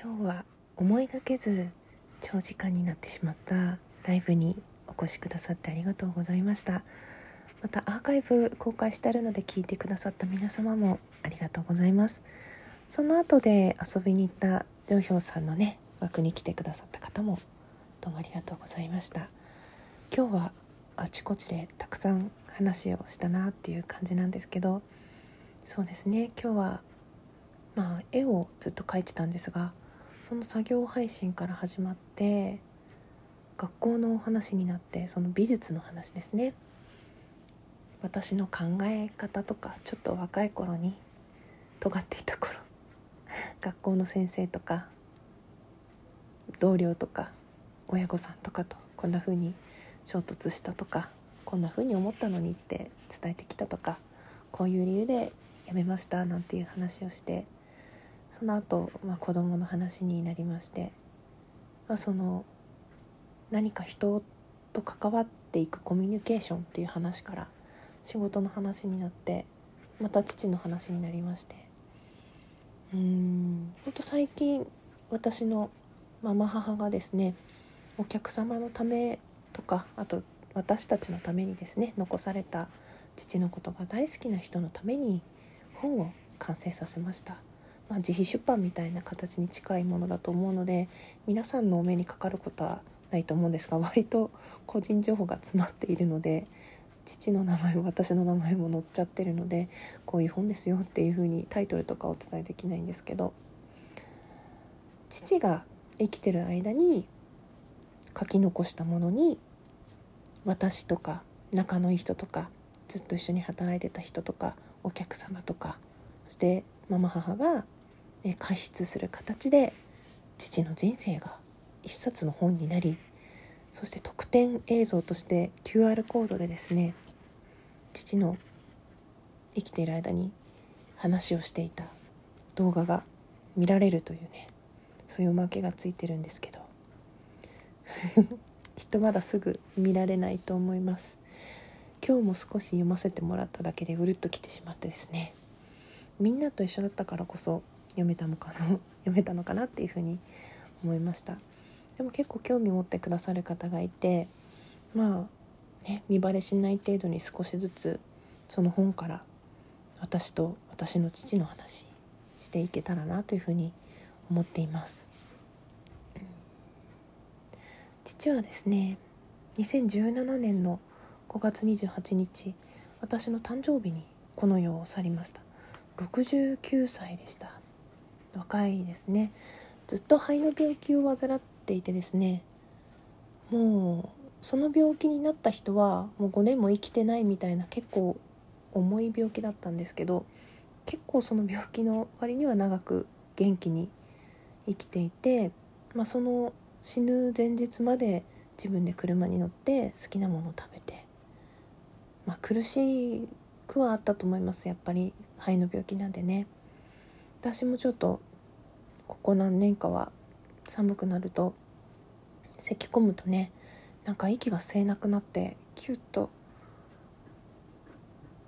今日は思いがけず長時間になってしまったライブにお越しくださってありがとうございました。またアーカイブ公開してあるので聞いてくださった皆様もありがとうございます。その後で遊びに行ったジョンヒョウさんのね枠に来てくださった方もどうもありがとうございました。今日はあちこちでたくさん話をしたなっていう感じなんですけどそうですね今日はまあ絵をずっと描いてたんですがその作業配信から始まって学校のお話になってその美術の話ですね。私の考え方とかちょっと若い頃に尖っていた頃 学校の先生とか同僚とか親御さんとかとこんな風に衝突したとかこんな風に思ったのにって伝えてきたとかこういう理由で辞めましたなんていう話をしてその後、まあ子供の話になりまして、まあ、その何か人と関わっていくコミュニケーションっていう話から仕事の話になってまた父の話になりましてうんほんと最近私のママ母がですねお客様のためとかあと私たちのためにですね残された父のことが大好きな人のために本を完成させました。まあ、自費出版みたいな形に近いものだと思うので皆さんのお目にかかることはないと思うんですが割と個人情報が詰まっているので父の名前も私の名前も載っちゃってるのでこういう本ですよっていう風にタイトルとかお伝えできないんですけど父が生きてる間に書き残したものに私とか仲のいい人とかずっと一緒に働いてた人とかお客様とかそしてママ母が解出する形で父の人生が一冊の本になりそして特典映像として QR コードでですね父の生きている間に話をしていた動画が見られるというねそういうおまけがついてるんですけど きっとまだすぐ見られないと思います。今日も少し読ませてもらっただけでうるっときてしまってですねみんなと一緒だったからこそ読めたのかな？読めたのかなっていうふうに思いました。でも結構興味持ってくださる方がいてまあね見バレしない程度に少しずつその本から私と私の父の話していけたらなというふうに思っています。父はですね2017年の5月28日私の誕生日にこの世を去りました。69歳でした。若いですね。ずっと肺の病気を患っていてですね。もうその病気になった人はもう5年も生きてないみたいな結構重い病気だったんですけど結構その病気の割には長く元気に生きていて、まあ、その死ぬ前日まで自分で車に乗って好きなものを食べて、まあ、苦しくはあったと思います。やっぱり肺の病気なんでね。私もちょっとここ何年かは寒くなると咳き込むとねなんか息が吸えなくなってキュッと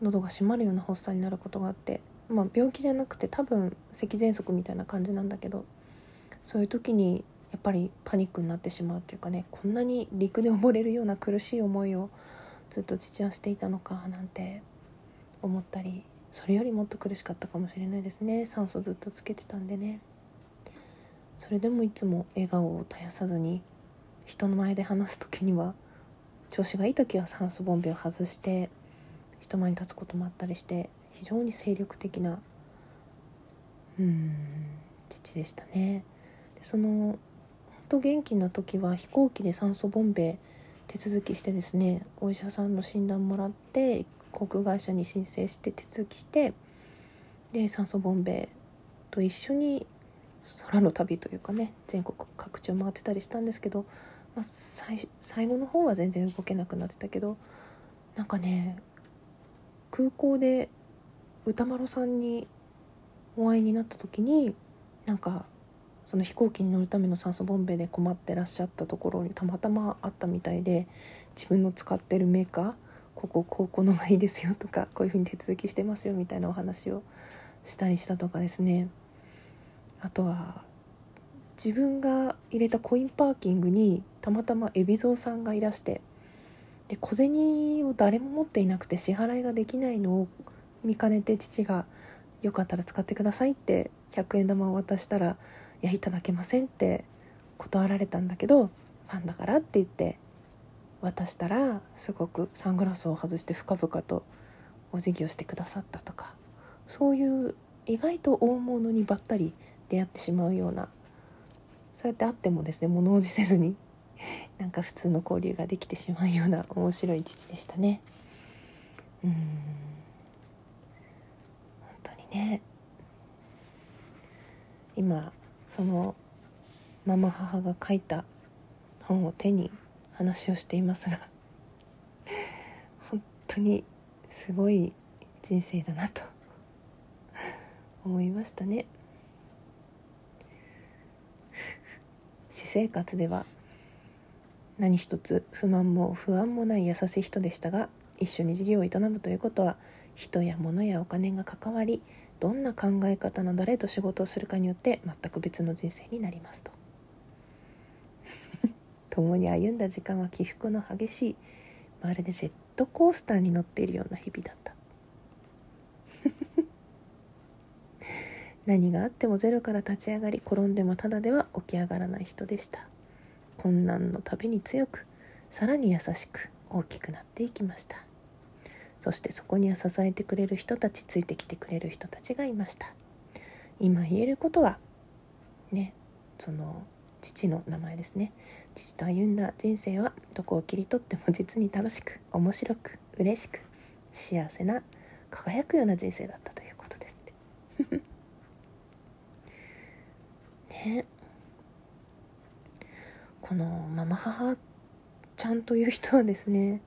喉が閉まるような発作になることがあってまあ病気じゃなくて多分咳喘息みたいな感じなんだけどそういう時にやっぱりパニックになってしまうっていうかねこんなに陸で溺れるような苦しい思いをずっと父はしていたのかなんて思ったりそれよりもっと苦しかったかもしれないですね。酸素ずっとつけてたんでね。それでもいつも笑顔を絶やさずに人の前で話す時には調子がいい時は酸素ボンベを外して人前に立つこともあったりして非常に精力的なうん父でしたね。でその本当元気な時は飛行機で酸素ボンベ手続きしてですねお医者さんの診断もらって航空会社に申請して手続きしてで酸素ボンベと一緒に空の旅というかね全国各地を回ってたりしたんですけど、まあ、最後の方は全然動けなくなってたけどなんかね空港で歌丸さんにお会いになった時になんかその飛行機に乗るための酸素ボンベで困ってらっしゃったところにたまたまあったみたいで自分の使ってるメーカーこここうこのがいいですよとかこういうふうに手続きしてますよみたいなお話をしたりしたとかですね。あとは自分が入れたコインパーキングにたまたま海老蔵さんがいらしてで小銭を誰も持っていなくて支払いができないのを見かねて父が「よかったら使ってください」って100円玉を渡したら「いやいただけません」って断られたんだけどファンだからって言って渡したらすごくサングラスを外して深々とお辞儀をしてくださったとかそういう意外と大物にばったり出会ってしまうようなそうやって会ってもですね物おじせずに なんか普通の交流ができてしまうような面白い父でしたね。うん。本当にね。今そのママ母が書いた本を手に話をしていますが 本当にすごい人生だなと思いましたね。私生活では何一つ不満も不安もない優しい人でしたが一緒に事業を営むということは人や物やお金が関わりどんな考え方の誰と仕事をするかによって全く別の人生になりますと。共に歩んだ時間は起伏の激しいまるでジェットコースターに乗っているような日々だった。何があってもゼロから立ち上がり転んでもただでは起き上がらない人でした。困難のたびに強くさらに優しく大きくなっていきました。そしてそこには支えてくれる人たちついてきてくれる人たちがいました。今言えることはねその父の名前ですね。父と歩んだ人生はどこを切り取っても実に楽しく面白く嬉しく幸せな輝くような人生だったということですね。ね。このママ母ちゃんという人はですね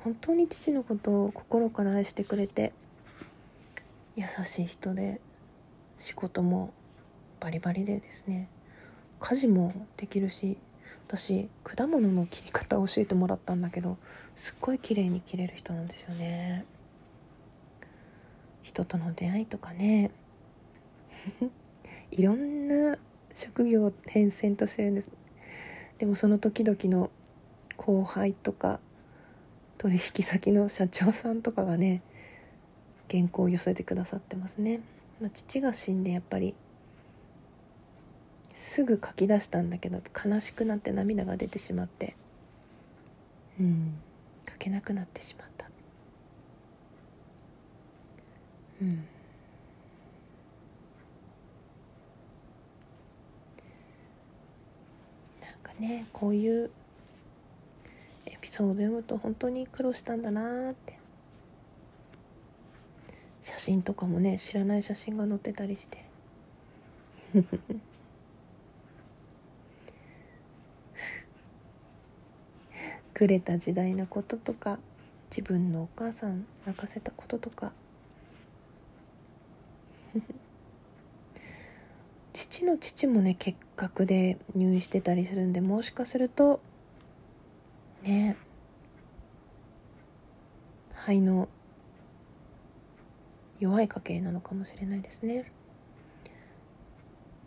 本当に父のことを心から愛してくれて優しい人で仕事もバリバリでですね家事もできるし私果物の切り方を教えてもらったんだけどすっごい綺麗に切れる人なんですよね。人との出会いとかね。いろんな職業変遷としてるんです。でもその時々の後輩とか取引先の社長さんとかがね原稿を寄せてくださってますね、まあ、父が死んでやっぱりすぐ書き出したんだけど悲しくなって涙が出てしまってうん書けなくなってしまった。うんなんかねこういうエピソード読むと本当に苦労したんだなって。写真とかもね知らない写真が載ってたりして。くれた時代のこととか自分のお母さん泣かせたこととか。父の父もね結核で入院してたりするんでもしかするとね肺の弱い家系なのかもしれないですね。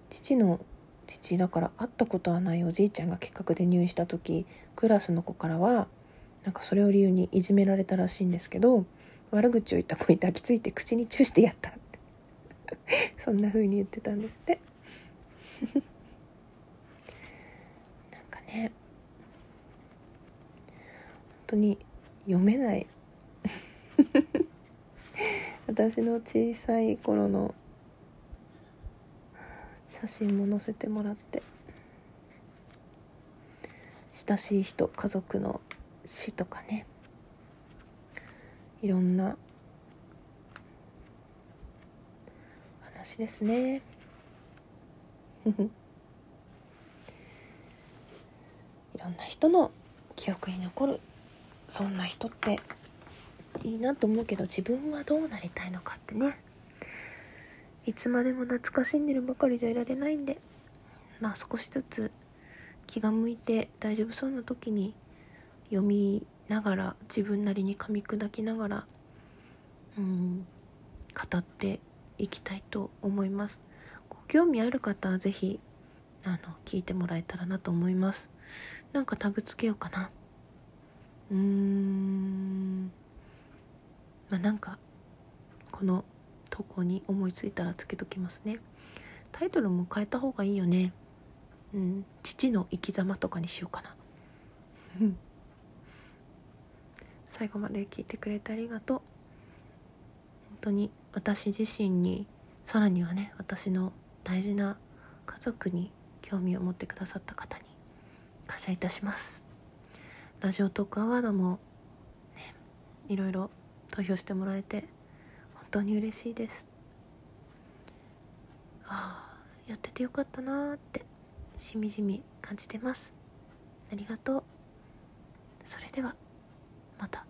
父の父だから会ったことはないおじいちゃんが結核で入院した時クラスの子からはなんかそれを理由にいじめられたらしいんですけど悪口を言った子に抱きついて口にチューしてやったって。そんな風に言ってたんですって。なんかね本当に読めない。私の小さい頃の写真も載せてもらって親しい人家族の死とかねいろんな話ですね。いろんな人の記憶に残るそんな人っていいなと思うけど自分はどうなりたいのかってね。いつまでも懐かしんでるばかりじゃいられないんで。まあ少しずつ気が向いて大丈夫そうな時に読みながら自分なりに噛み砕きながらうん語っていきたいと思います。興味ある方は是非あの聞いてもらえたらなと思います。なんかタグつけようかな。うーん。まあなんかこの投稿に思いついたらつけときますね。タイトルも変えた方がいいよね。うん。父の生き様とかにしようかな。最後まで聞いてくれてありがとう。本当に私自身にさらにはね私の大事な家族に興味を持ってくださった方に感謝いたします。ラジオトークアワードもねいろいろ投票してもらえて本当に嬉しいです。ああやっててよかったなーってしみじみ感じてます。ありがとう。それではまた。